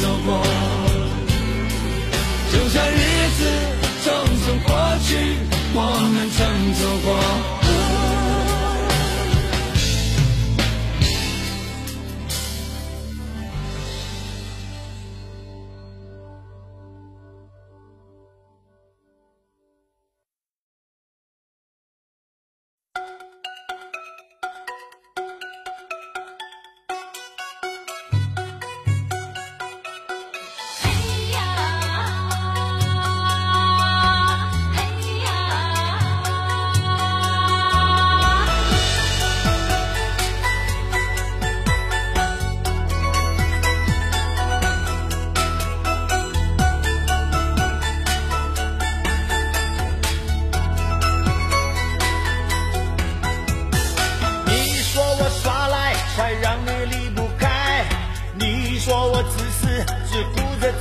走过。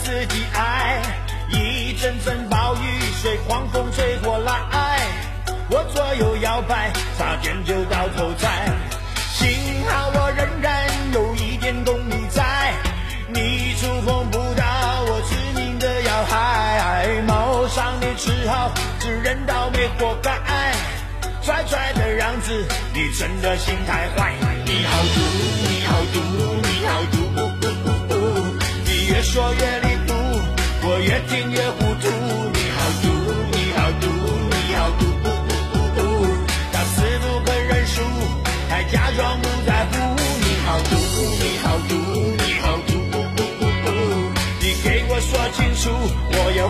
自己爱。一阵阵暴雨随狂风吹过来，我左右摇摆，差点就到头栽。幸好我仍然有一点功力在，你触碰不到我致命的要害。谋伤你只好自认倒霉活该。拽拽的样子，你真的心太坏。你好毒，你好毒，你好毒。你越说越离，我越听越糊涂。你好毒，你好毒，你好毒。到死不肯认输，还假装不在乎。你好毒，你好毒，你好毒。你给我说清楚，我有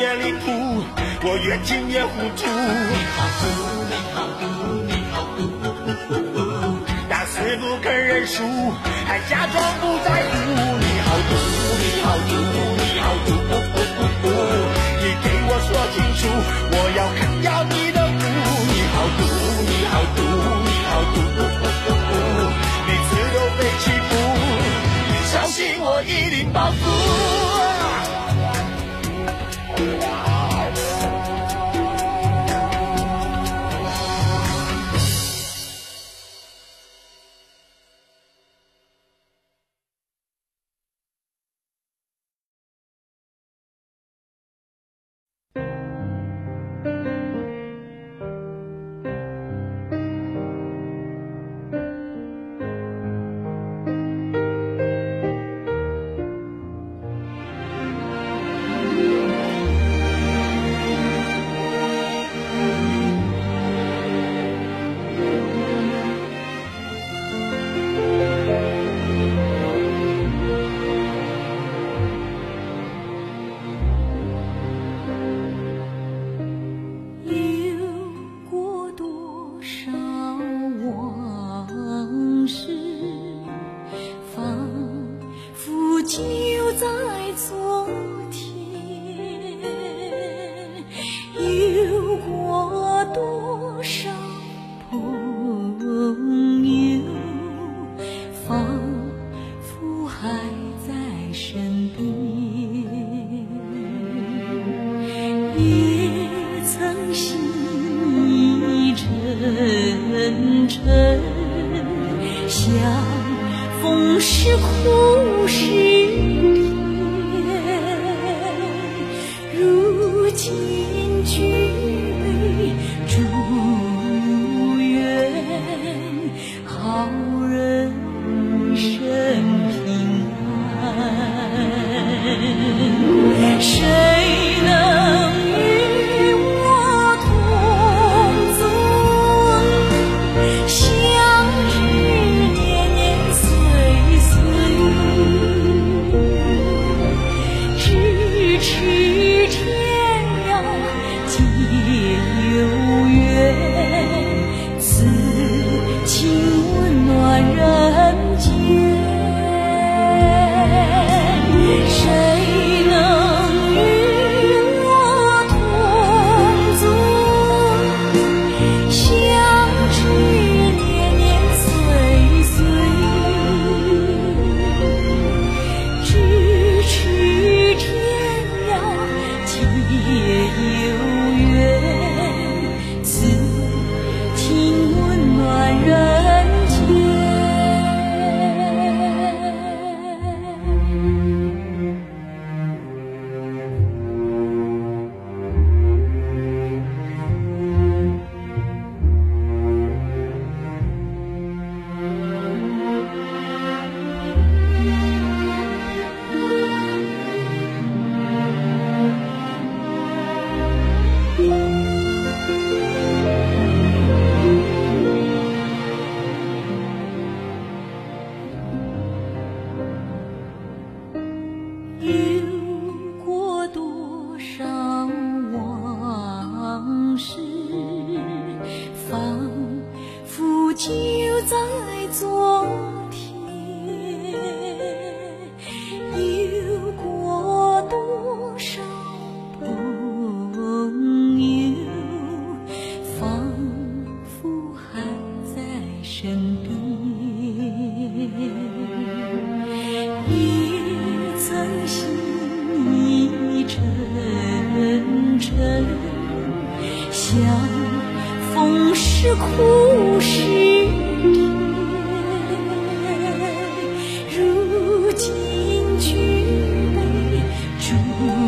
越说越离谱，我越听越糊涂。你好毒，你好毒，你好毒。打死不肯认输，还假装不在乎。你好毒，你好毒，你好毒。你给我说清楚，我要啃掉你的骨。你好毒，你好毒，你好毒。每次都被欺负，相信我一定报复。身边。也曾心意沉沉相逢是苦是甜如今就在昨天有过多少朋友仿佛还在身边。也曾心意沉沉相逢是苦是如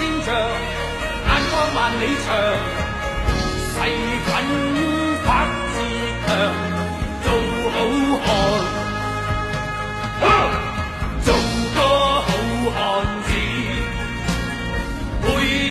千丈眼光万里长誓奋发自强。